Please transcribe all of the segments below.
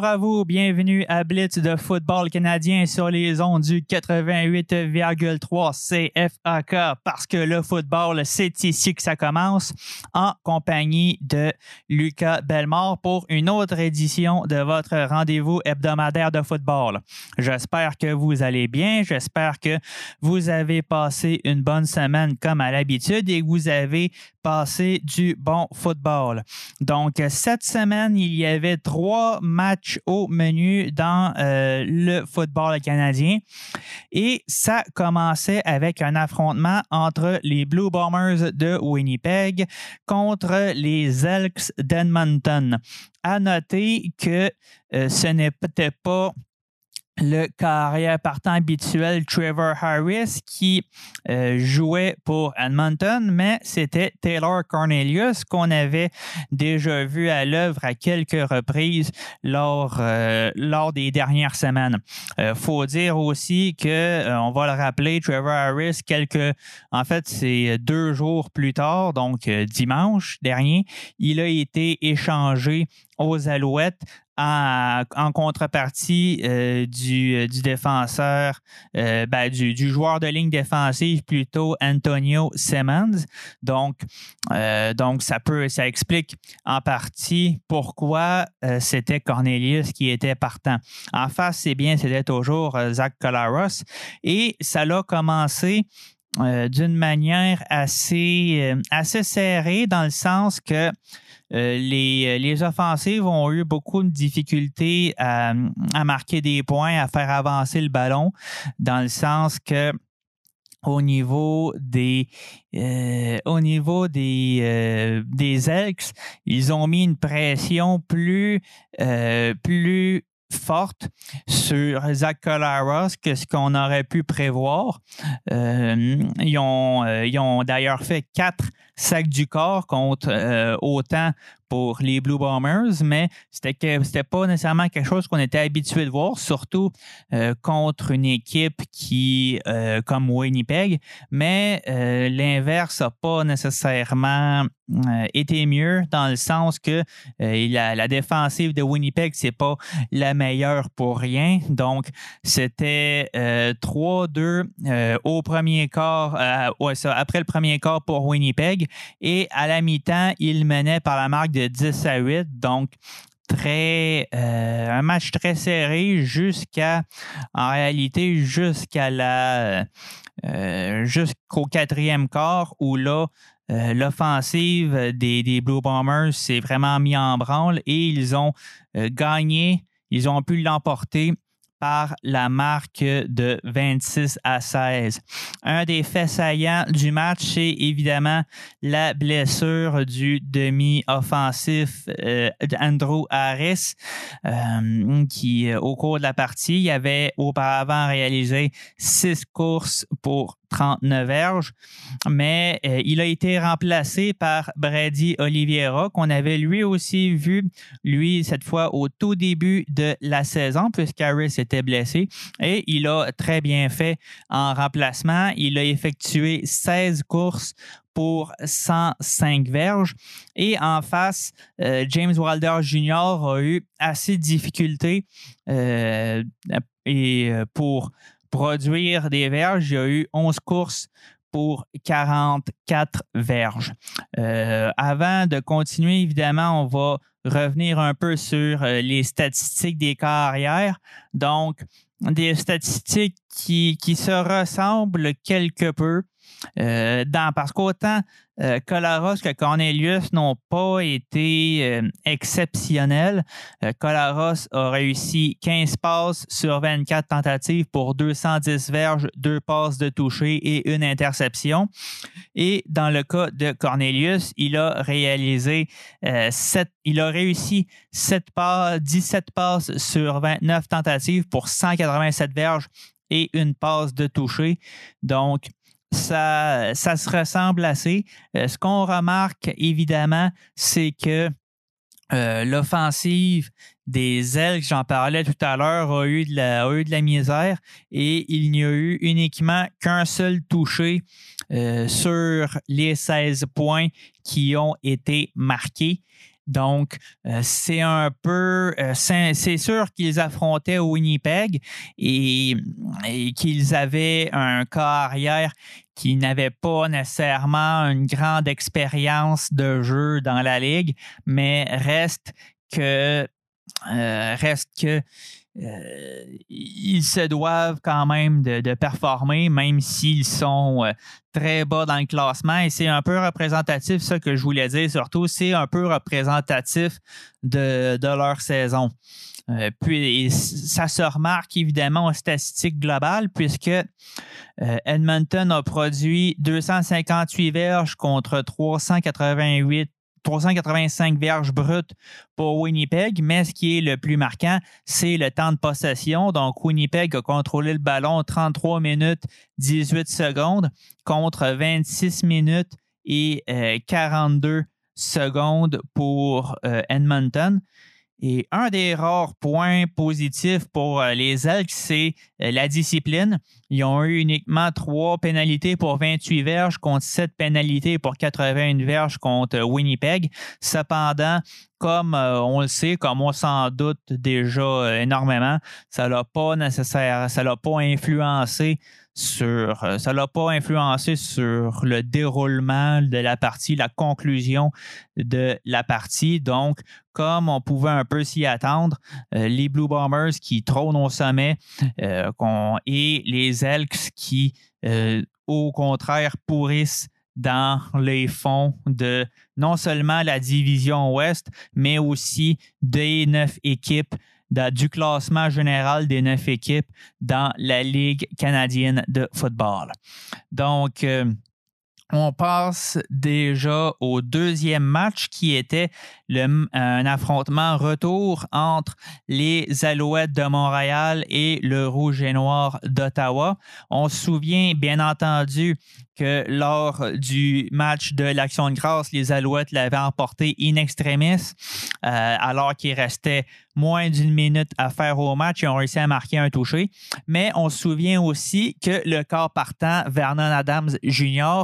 Bonjour à vous, bienvenue à Blitz de football canadien sur les ondes du 88,3 CFAK parce que le football, c'est ici que ça commence en compagnie de Lucas Belmort pour une autre édition de votre rendez-vous hebdomadaire de football. J'espère que vous allez bien, j'espère que vous avez passé une bonne semaine comme à l'habitude et que vous avez passé du bon football. Donc, cette semaine, il y avait trois matchs au menu dans euh, le football canadien. Et ça commençait avec un affrontement entre les Blue Bombers de Winnipeg contre les Elks d'Edmonton. À noter que euh, ce n'était pas le carrière partant habituel Trevor Harris qui euh, jouait pour Edmonton, mais c'était Taylor Cornelius qu'on avait déjà vu à l'œuvre à quelques reprises lors, euh, des dernières semaines. Euh, faut dire aussi que, euh, on va le rappeler, Trevor Harris, quelques, en fait, c'est deux jours plus tard, donc dimanche dernier, il a été échangé aux Alouettes en, contrepartie euh, du, euh, du défenseur, euh, ben, du, joueur de ligne défensive plutôt Antonio Simmons. Donc, donc ça peut, ça explique en partie pourquoi c'était Cornelius qui était partant. En face, c'est bien, c'était toujours Zach Colaros et ça l'a commencé d'une manière assez, assez serrée dans le sens que euh, les, les offensives ont eu beaucoup de difficultés à, marquer des points, à faire avancer le ballon, dans le sens que au niveau des euh, au niveau des euh, des Elks, ils ont mis une pression plus euh, plus forte sur Zach Colaros que ce qu'on aurait pu prévoir. Euh, ils ont, euh, ont d'ailleurs fait quatre sacs du corps contre euh, autant pour les Blue Bombers, mais c'était c'était pas nécessairement quelque chose qu'on était habitué de voir, surtout euh, contre une équipe qui euh, comme Winnipeg, mais euh, l'inverse n'a pas nécessairement été mieux dans le sens que la, la défensive de Winnipeg c'est pas la meilleure pour rien, donc c'était euh, 3-2 euh, au premier quart, ouais, ça, après le premier quart pour Winnipeg. Et à la mi-temps il menait par la marque de 10 à 8, donc très euh, un match très serré jusqu'à en réalité jusqu'à la euh, jusqu'au quatrième quart où là euh, l'offensive des, des Blue Bombers s'est vraiment mis en branle et ils ont gagné, ils ont pu l'emporter par la marque de 26 à 16. Un des faits saillants du match, c'est évidemment la blessure du demi-offensif euh, Andrew Harris, euh, qui, euh, au cours de la partie, avait auparavant réalisé six courses pour 39 verges, mais euh, il a été remplacé par Brady Oliveira, qu'on avait lui aussi vu, lui, cette fois au tout début de la saison, puisqu'Harris était blessé, et il a très bien fait en remplacement. Il a effectué 16 courses pour 105 verges. Et en face, euh, James Wilder Jr. a eu assez de difficultés euh, et euh, pour produire des verges. Il y a eu 11 courses pour 44 verges. Euh, avant de continuer, évidemment, on va revenir un peu sur euh, les statistiques des carrières. Donc, des statistiques qui, qui se ressemblent quelque peu. Euh, dans, parce qu'autant euh, Colaros que Cornelius n'ont pas été euh, exceptionnels. Euh, Colaros a réussi 15 passes sur 24 tentatives pour 210 verges, 2 passes de toucher et une interception. Et dans le cas de Cornelius, il a réalisé 7, il a réussi 7 passes, 17 passes sur 29 tentatives pour 187 verges et une passe de toucher. Donc, ça, ça se ressemble assez. Euh, ce qu'on remarque, évidemment, c'est que euh, l'offensive des Elks, j'en parlais tout à l'heure, a, eu de la, a eu de la misère et il n'y a eu uniquement qu'un seul touché euh, sur les 16 points qui ont été marqués. Donc, euh, c'est un peu, euh, c'est sûr qu'ils affrontaient Winnipeg et, qu'ils avaient un cas arrière qui n'avait pas nécessairement une grande expérience de jeu dans la ligue, mais reste que, euh, reste que euh, ils se doivent quand même de, performer, même s'ils sont euh, très bas dans le classement. Et c'est un peu représentatif, ça que je voulais dire surtout, c'est un peu représentatif de, leur saison. Euh, puis ça se remarque évidemment aux statistiques globales, puisque Edmonton a produit 258 verges contre 388 385 verges brutes pour Winnipeg, mais ce qui est le plus marquant, c'est le temps de possession. Donc, Winnipeg a contrôlé le ballon 33 minutes 18 secondes contre 26 minutes et 42 euh, secondes pour euh, Edmonton. Et un des rares points positifs pour euh, les Elks, c'est euh, la discipline. Ils ont eu uniquement trois pénalités pour 28 verges contre sept pénalités pour 81 verges contre Winnipeg. Cependant, comme euh, on le sait, comme on s'en doute déjà énormément, ça l'a pas nécessaire, ça l'a pas influencé sur, euh, ça l'a pas influencé sur le déroulement de la partie, la conclusion de la partie. Donc, comme on pouvait un peu s'y attendre, euh, les Blue Bombers qui trônent au sommet euh, et les Elks qui, au contraire, pourrissent dans les fonds de non seulement la division Ouest, mais aussi des neuf équipes du classement général des neuf équipes dans la Ligue canadienne de football. Donc, euh, on passe déjà au deuxième match qui était un affrontement retour entre les Alouettes de Montréal et le Rouge et Noir d'Ottawa. On se souvient bien entendu lors du match de l'Action de grâce, les Alouettes l'avaient emporté in extremis, euh, alors qu'il restait moins d'une minute à faire au match. Ils ont réussi à marquer un toucher. Mais on se souvient aussi que le corps partant, Vernon Adams Jr.,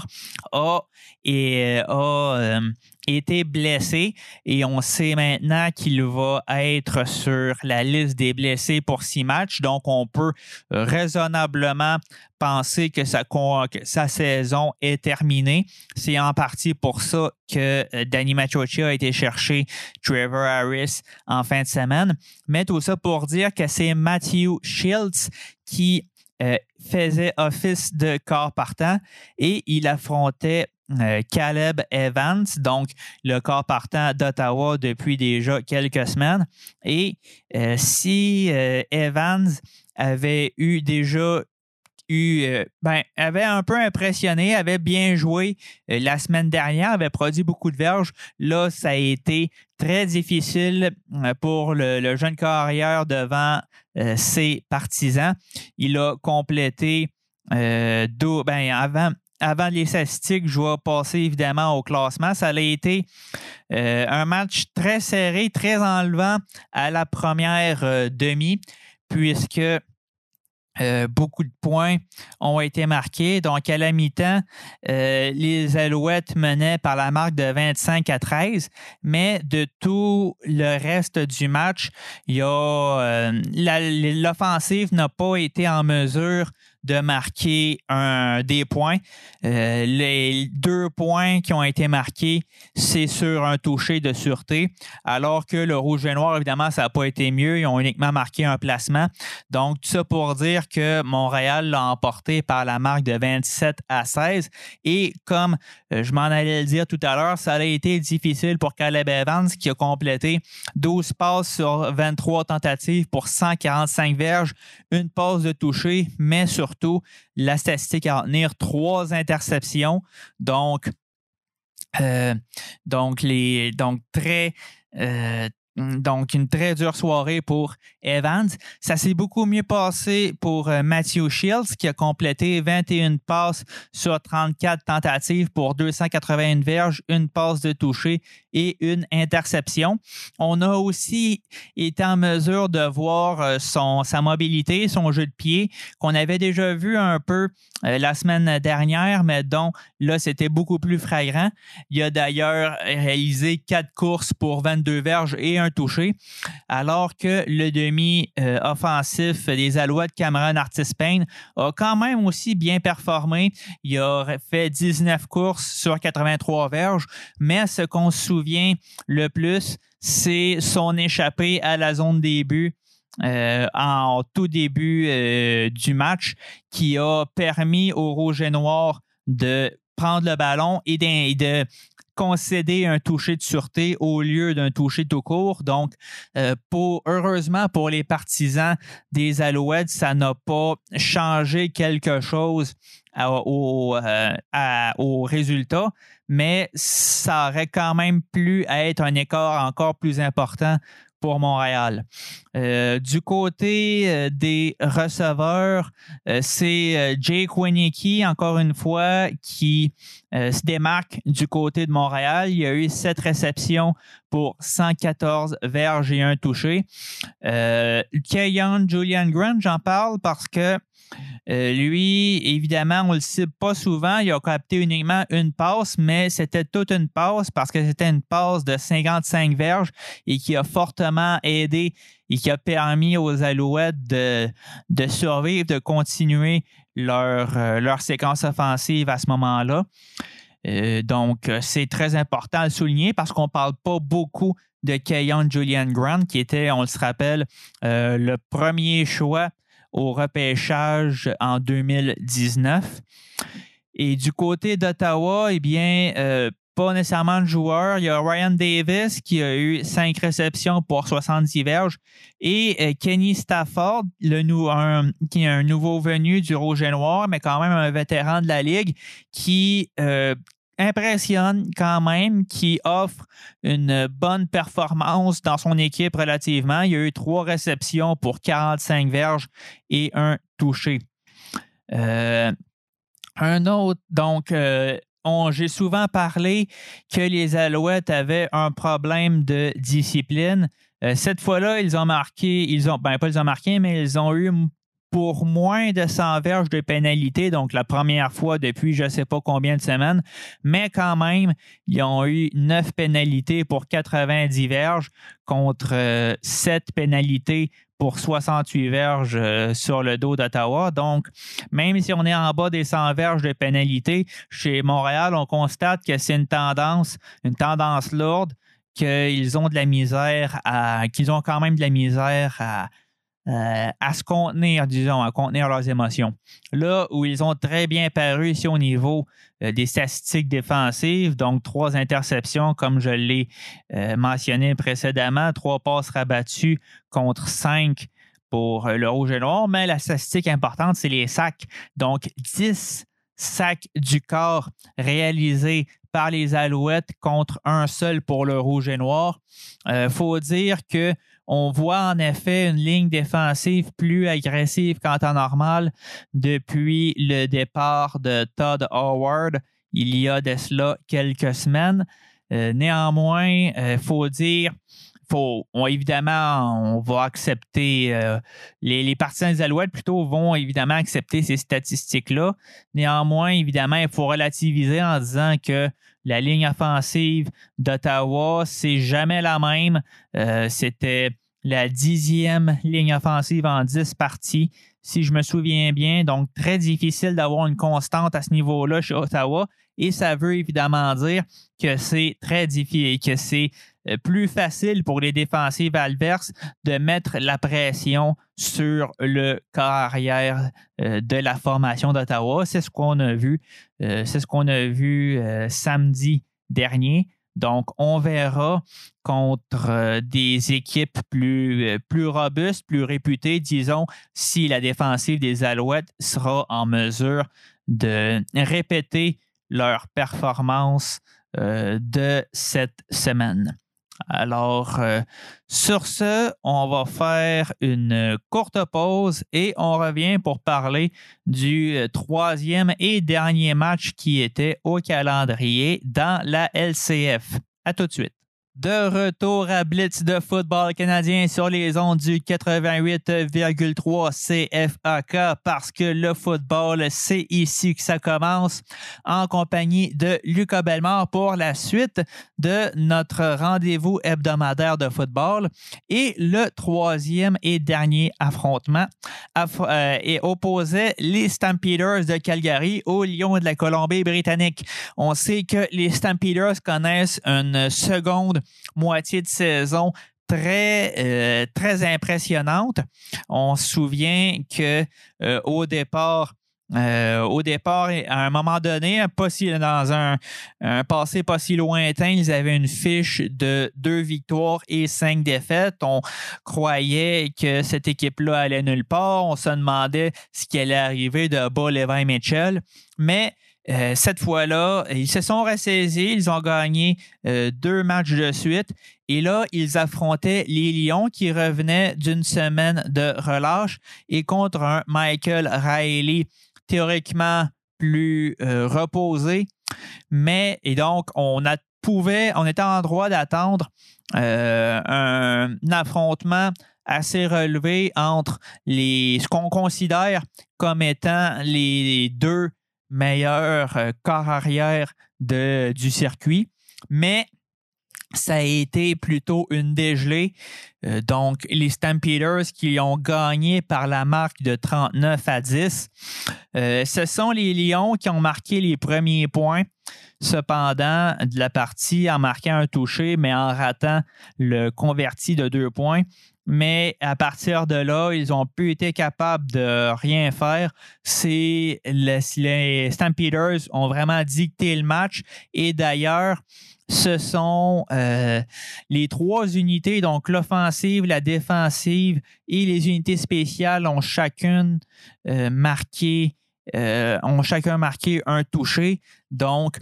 a, et, a euh, été blessé et on sait maintenant qu'il va être sur la liste des blessés pour six matchs. Donc, on peut raisonnablement penser que sa, sa saison est terminée. C'est en partie pour ça que euh, Danny Machochi a été chercher Trevor Harris en fin de semaine. Mais tout ça pour dire que c'est Matthew Shields qui euh, faisait office de corps partant et il affrontait euh, Caleb Evans, donc le corps partant d'Ottawa depuis déjà quelques semaines. Et euh, si euh, Evans avait eu déjà eu, ben, avait un peu impressionné, avait bien joué la semaine dernière, avait produit beaucoup de verges. Là, ça a été très difficile pour le, jeune carrière devant ses partisans. Il a complété ben, avant, avant les statistiques, je vais passer évidemment au classement. Ça a été euh, un match très serré, très enlevant à la première euh, demi, puisque euh, beaucoup de points ont été marqués. Donc, à la mi-temps, les Alouettes menaient par la marque de 25 à 13, mais de tout le reste du match, l'offensive n'a pas été en mesure de marquer un, des points. Euh, les deux points qui ont été marqués, c'est sur un toucher de sûreté, alors que le rouge et noir, évidemment, ça n'a pas été mieux. Ils ont uniquement marqué un placement. Donc, tout ça pour dire que Montréal l'a emporté par la marque de 27 à 16. Et comme euh, je m'en allais le dire tout à l'heure, ça a été difficile pour Caleb Evans qui a complété 12 passes sur 23 tentatives pour 145 verges, une passe de toucher, mais surtout la statistique à retenir, trois interceptions. Donc, euh, donc, les, donc très, euh, donc, une très dure soirée pour Evans. Ça s'est beaucoup mieux passé pour euh, Matthew Shields, qui a complété 21 passes sur 34 tentatives pour 281 verges, une passe de toucher et une interception. On a aussi été en mesure de voir euh, son, sa mobilité, son jeu de pied, qu'on avait déjà vu un peu euh, la semaine dernière, mais dont là, c'était beaucoup plus fragrant. Il a d'ailleurs réalisé quatre courses pour 22 verges et un touché, alors que le demi-offensif des Alouettes, Cameron Artis Payne, a quand même aussi bien performé. Il a fait 19 courses sur 83 verges, mais ce qu'on se souvient le plus, c'est son échappée à la zone début. Euh, en tout début euh, du match qui a permis au Rouge et Noir de prendre le ballon et de, concéder un toucher de sûreté au lieu d'un toucher tout court. Donc, euh, pour, heureusement pour les partisans des Alouettes, ça n'a pas changé quelque chose au, au résultat mais ça aurait quand même pu être un écart encore plus important pour Montréal. Euh, du côté euh, des receveurs, euh, c'est Jake Winicky, encore une fois, qui se démarque du côté de Montréal. Il y a eu sept réceptions pour 114 verges et un touché. Kayon Julian Grant, j'en parle parce que euh, lui, évidemment, on ne le sait pas souvent. Il a capté uniquement une passe, mais c'était toute une passe parce que c'était une passe de 55 verges et qui a fortement aidé et qui a permis aux Alouettes de, de survivre, de continuer leur, euh, leur séquence offensive à ce moment-là. Euh, donc, c'est très important à le souligner parce qu'on ne parle pas beaucoup de Kayon Julian Grant, qui était, on se rappelle, le premier choix au repêchage en 2019. Et du côté d'Ottawa, eh bien, euh, pas nécessairement de joueur. Il y a Ryan Davis qui a eu cinq réceptions pour 70 verges et euh, Kenny Stafford, qui est un nouveau venu du Rouge et Noir, mais quand même un vétéran de la Ligue, qui euh, impressionne quand même, qui offre une bonne performance dans son équipe relativement. Il y a eu trois réceptions pour 45 verges et un touché. Euh, un autre, donc, euh, j'ai souvent parlé que les Alouettes avaient un problème de discipline. Euh, cette fois-là, ils ont marqué, ils ont, ben pas ils ont marqué, mais ils ont eu pour moins de 100 verges de pénalité, donc la première fois depuis je ne sais pas combien de semaines, mais quand même, ils ont eu 9 pénalités pour 90 verges contre 7 euh, pénalités pour 68 verges euh, sur le dos d'Ottawa. Donc, même si on est en bas des 100 verges de pénalité, chez Montréal, on constate que c'est une tendance, une tendance lourde, qu'ils ont de la misère à, qu'ils ont quand même de la misère à, euh, à se contenir, disons, à contenir leurs émotions. Là où ils ont très bien paru ici au niveau euh, des statistiques défensives, donc trois interceptions, comme je l'ai euh, mentionné précédemment, trois passes rabattues contre cinq pour le rouge et noir, mais la statistique importante, c'est les sacs. Donc, 10 sacs du corps réalisés par les Alouettes contre un seul pour le rouge et noir. Il faut dire que on voit en effet une ligne défensive plus agressive qu'en temps normal depuis le départ de Todd Howard il y a de cela quelques semaines. Euh, néanmoins, il euh, faut dire, faut, évidemment, on va accepter, euh, les, les, partisans des Alouettes plutôt vont évidemment accepter ces statistiques-là. Néanmoins, évidemment, il faut relativiser en disant que la ligne offensive d'Ottawa, c'est jamais la même. Euh, c'était la dixième ligne offensive en dix parties. si je me souviens bien. Donc, très difficile d'avoir une constante à ce niveau-là chez Ottawa. Et ça veut évidemment dire que c'est très difficile, que c'est plus facile pour les défensives adverses de mettre la pression sur le corps arrière euh, de la formation d'Ottawa. C'est ce qu'on a vu. Euh, c'est ce qu'on a vu samedi dernier. Donc, on verra contre des équipes plus, plus robustes, plus réputées, disons, si la défensive des Alouettes sera en mesure de répéter leur performance de cette semaine. Alors, euh, sur ce, on va faire une courte pause et on revient pour parler du euh, troisième et dernier match qui était au calendrier dans la LCF. À tout de suite. De retour à Blitz de football canadien sur les ondes du 88,3 CFAK parce que le football, c'est ici que ça commence en compagnie de Lucas Bellemare pour la suite de notre rendez-vous hebdomadaire de football. Et le troisième et dernier affrontement euh, est opposé les Stampeders de Calgary aux Lions de la Colombie-Britannique. On sait que les Stampeders connaissent une seconde moitié de saison très, euh, très impressionnante. On se souvient que euh, au départ, euh, au départ, à un moment donné, pas si, dans un, passé pas si lointain, ils avaient une fiche de deux victoires et cinq défaites. On croyait que cette équipe-là allait nulle part. On se demandait ce qui allait arriver de Bas Levi Mitchell. Mais euh, cette fois-là, ils se sont ressaisis, ils ont gagné euh, deux matchs de suite. Et là, ils affrontaient les Lions qui revenaient d'une semaine de relâche et contre un Michael Riley théoriquement plus euh, reposé. Mais, et donc, on pouvait, on était en droit d'attendre un, affrontement assez relevé entre les, ce qu'on considère comme étant les deux meilleur euh, corps arrière du circuit, mais ça a été plutôt une dégelée. Euh, donc, les Stampeders qui ont gagné par la marque de 39 à 10. Euh, ce sont les Lions qui ont marqué les premiers points. Cependant, de la partie en marquant un toucher, mais en ratant le converti de deux points mais à partir de là, ils ont pu été capables de rien faire. C'est les Stampeders ont vraiment dicté le match et d'ailleurs, ce sont euh, les trois unités, donc l'offensive, la défensive et les unités spéciales ont chacune euh, marqué euh, ont chacun marqué un touché. Donc,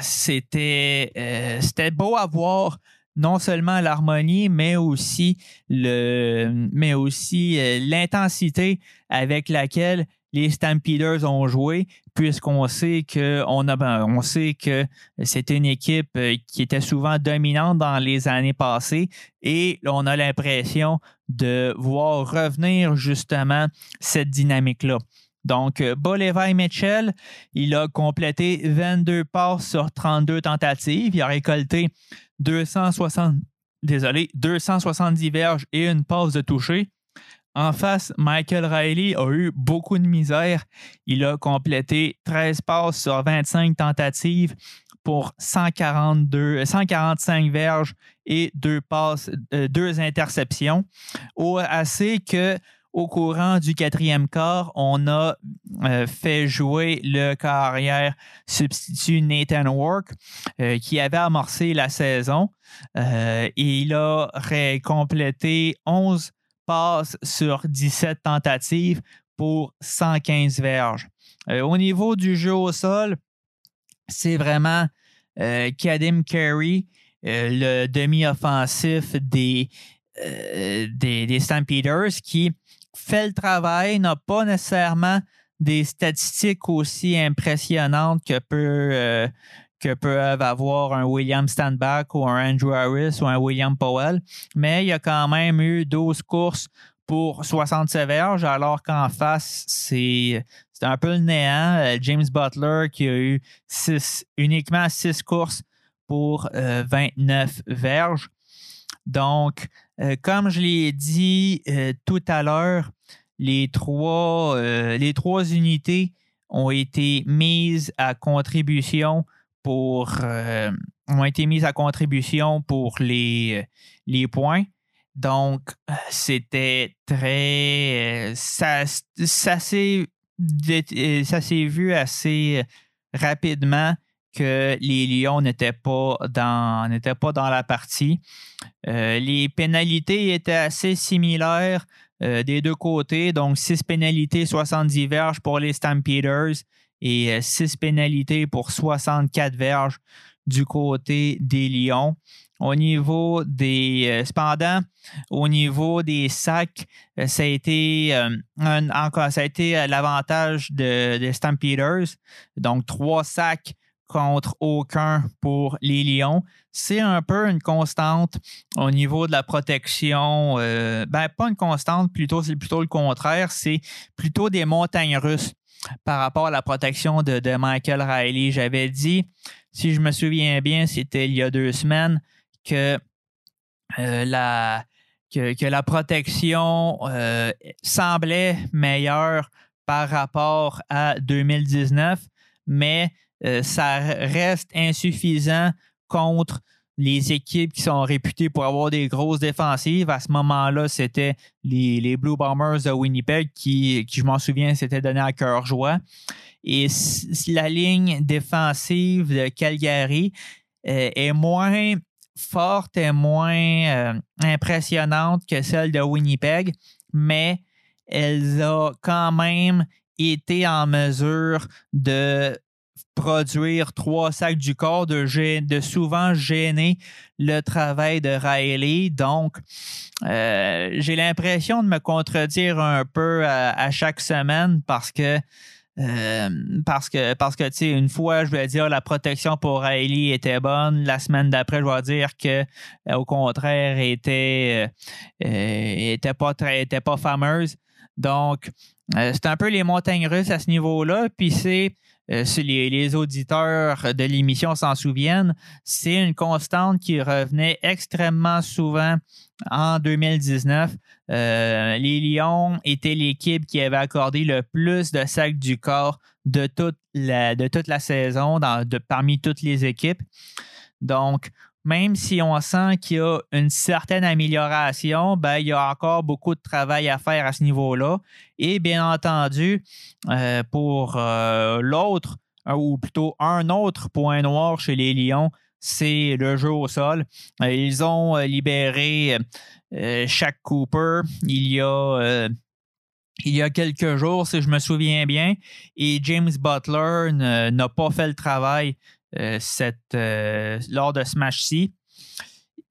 c'était, c'était beau à voir non seulement l'harmonie, mais aussi euh, l'intensité avec laquelle les Stampeders ont joué, puisqu'on sait que on ben, sait que c'était une équipe euh, qui était souvent dominante dans les années passées, et on a l'impression de voir revenir justement cette dynamique-là. Donc, euh, Bolivar Mitchell, il a complété 22 passes sur 32 tentatives. Il a récolté 260, désolé, 270 verges et une passe de toucher. En face, Michael Riley a eu beaucoup de misère. Il a complété 13 passes sur 25 tentatives pour 142, 145 verges et deux euh, interceptions. Au, que au courant du quatrième quart, on a euh, fait jouer le carrière substitut Nathan Work, euh, qui avait amorcé la saison. Euh, et il a complété 11 passes sur 17 tentatives pour 115 verges. au niveau du jeu au sol, c'est vraiment Kadim Carey, le demi-offensif des, des, des Stampeders, qui fait le travail, n'a pas nécessairement des statistiques aussi impressionnantes euh, que peuvent avoir un William Standback ou un Andrew Harris ou un William Powell, mais il y a quand même eu 12 courses pour 67 verges, alors qu'en face, c'est un peu le néant. Euh, James Butler qui a eu uniquement 6 courses pour 29 euh, verges. Donc, euh, comme je l'ai dit euh, tout à l'heure, les trois, euh, les trois unités ont été mises à contribution pour ont été mises à contribution pour les, les points. Donc, c'était très. Ça, ça s'est vu assez rapidement que les Lions n'étaient pas dans la partie. Euh, les pénalités étaient assez similaires euh, des deux côtés, donc 6 pénalités, 70 verges pour les Stampeders et 6 euh, pénalités pour 64 verges du côté des Lions. Au niveau des. cependant, au niveau des sacs, ça a été, l'avantage des de Stampeders. Donc, trois sacs contre aucun pour les Lions. C'est un peu une constante au niveau de la protection. Euh, ben, pas une constante, plutôt, c'est plutôt le contraire. C'est plutôt des montagnes russes par rapport à la protection de, Michael Riley. J'avais dit, si je me souviens bien, c'était il y a deux semaines, que euh, la que, la protection euh, semblait meilleure par rapport à 2019, mais euh, ça reste insuffisant contre les équipes qui sont réputées pour avoir des grosses défensives. À ce moment-là, c'était les, Blue Bombers de Winnipeg qui, je m'en souviens, s'étaient donné à cœur joie. Et la ligne défensive de Calgary euh, est moins forte et moins euh, impressionnante que celle de Winnipeg, mais elle a quand même été en mesure de produire trois sacs du corps, de, souvent gêner le travail de Riley. Donc, euh, j'ai l'impression de me contredire un peu à, chaque semaine parce que euh, parce que, parce que tu sais, une fois, je vais dire la protection pour Riley était bonne. La semaine d'après, je vais dire que, euh, au contraire, était, était pas très, était pas fameuse. Donc, c'est un peu les montagnes russes à ce niveau-là. Puis c'est euh, si les, auditeurs de l'émission s'en souviennent, c'est une constante qui revenait extrêmement souvent en 2019. Euh, les Lions étaient l'équipe qui avait accordé le plus de sacs du corps de toute la, de toute la saison parmi toutes les équipes. Donc, même si on sent qu'il y a une certaine amélioration, ben, il y a encore beaucoup de travail à faire à ce niveau-là. Et bien entendu, euh, pour euh, l'autre, euh, ou plutôt un autre point noir chez les Lions, c'est le jeu au sol. Ils ont libéré Shaq Cooper il y a il y a quelques jours, si je me souviens bien, et James Butler n'a pas fait le travail euh, cette, euh, lors de.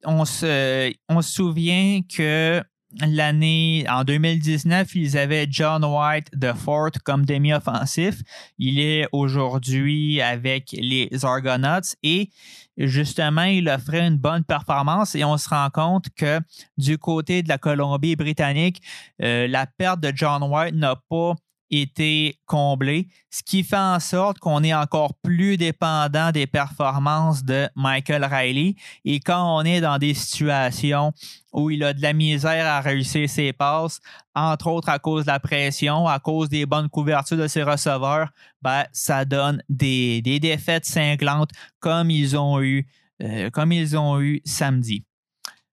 On se, on se souvient que l'année en 2019, ils avaient John White de Fort comme demi-offensif. Il est aujourd'hui avec les Argonauts et justement, il offrait une bonne performance et on se rend compte que du côté de la Colombie-Britannique, euh, la perte de John White n'a pas été comblé, ce qui fait en sorte qu'on est encore plus dépendant des performances de Michael Riley. Et quand on est dans des situations où il a de la misère à réussir ses passes, entre autres à cause de la pression, à cause des bonnes couvertures de ses receveurs, ben, ça donne des, défaites cinglantes comme ils ont eu, euh, comme ils ont eu samedi.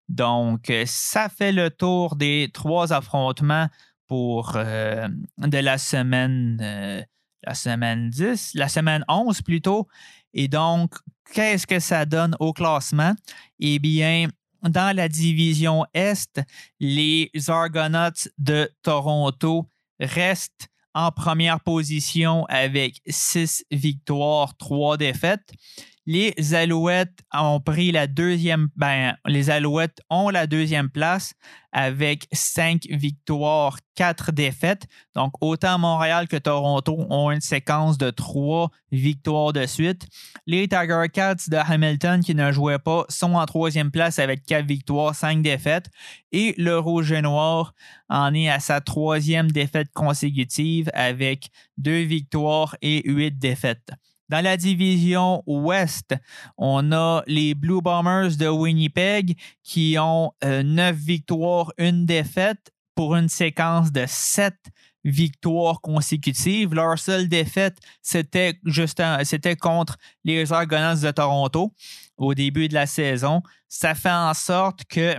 Donc, ça fait le tour des trois affrontements pour euh, de la semaine, euh, la semaine 10, la semaine 11 plutôt. Et donc, qu'est-ce que ça donne au classement? Eh bien, dans la division Est, les Argonauts de Toronto restent en première position avec six victoires, trois défaites. Les Alouettes ont pris la deuxième, ben, ont la deuxième place avec cinq victoires, quatre défaites. Donc, autant Montréal que Toronto ont une séquence de trois victoires de suite. Les Tiger Cats de Hamilton, qui ne jouaient pas, sont en troisième place avec quatre victoires, cinq défaites. Et le Rouge et Noir en est à sa troisième défaite consécutive avec deux victoires et huit défaites. Dans la division Ouest, on a les Blue Bombers de Winnipeg qui ont euh, neuf victoires, une défaite pour une séquence de sept victoires consécutives. Leur seule défaite, c'était c'était contre les Argonauts de Toronto au début de la saison. Ça fait en sorte que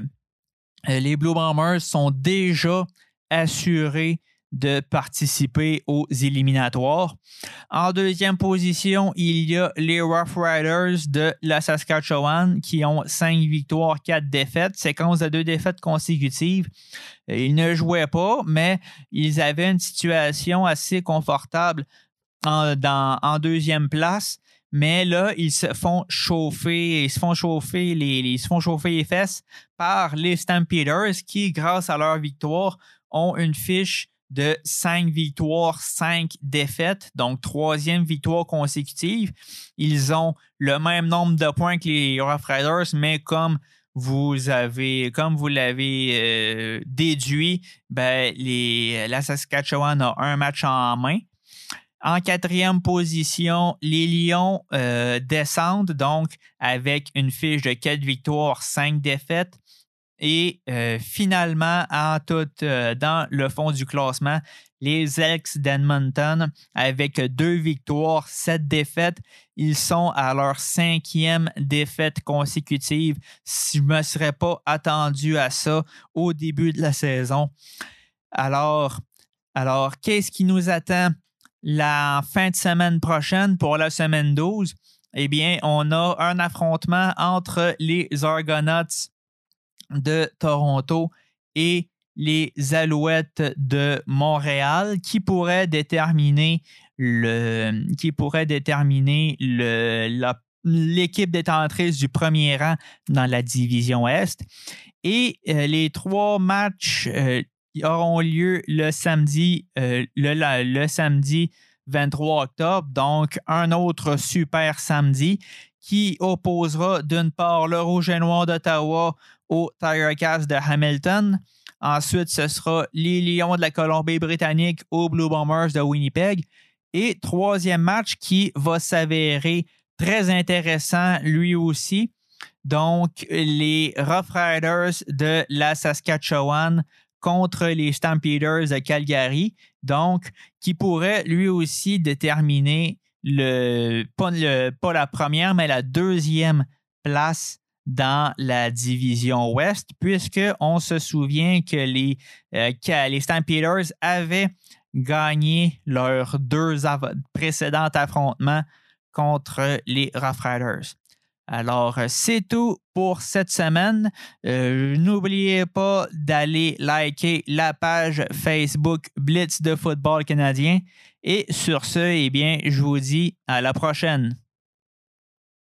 euh, les Blue Bombers sont déjà assurés de participer aux éliminatoires. En deuxième position, il y a les Rough Riders de la Saskatchewan qui ont cinq victoires, quatre défaites, séquence de deux défaites consécutives. Ils ne jouaient pas, mais ils avaient une situation assez confortable en, deuxième place. Mais là, ils se font chauffer, ils se font chauffer ils se font chauffer les fesses par les Stampeders qui, grâce à leur victoire, ont une fiche de cinq victoires, cinq défaites, donc troisième victoire consécutive. Ils ont le même nombre de points que les Rough Riders, mais comme vous avez, comme vous l'avez euh, déduit, ben, la Saskatchewan a un match en main. En quatrième position, les Lions euh, descendent donc avec une fiche de quatre victoires, cinq défaites. Et euh, finalement, en tout, euh, dans le fond du classement, les Elks d'Edmonton, avec deux victoires, sept défaites, ils sont à leur cinquième défaite consécutive. Je ne me serais pas attendu à ça au début de la saison. Alors, alors qu'est-ce qui nous attend la fin de semaine prochaine pour la semaine 12? Eh bien, on a un affrontement entre les Argonauts de Toronto et les Alouettes de Montréal qui pourraient déterminer le qui pourrait déterminer l'équipe détentrice du premier rang dans la division Est. Et euh, les trois matchs euh, auront lieu le samedi, euh, le, samedi 23 octobre, donc un autre super samedi qui opposera d'une part le Rouge et Noir d'Ottawa au Tiger de Hamilton. Ensuite, ce sera les Lions de la Colombie-Britannique aux Blue Bombers de Winnipeg. Et troisième match qui va s'avérer très intéressant lui aussi. Donc, les Rough Riders de la Saskatchewan contre les Stampeders de Calgary. Donc, qui pourrait lui aussi déterminer le, pas la première, mais la deuxième place dans la division Ouest, puisqu'on se souvient que les, euh, Stampeders avaient gagné leurs deux précédents affrontements contre les Rough Riders. Alors, c'est tout pour cette semaine. Euh, n'oubliez pas d'aller liker la page Facebook Blitz de football canadien. Et sur ce, eh bien, je vous dis à la prochaine.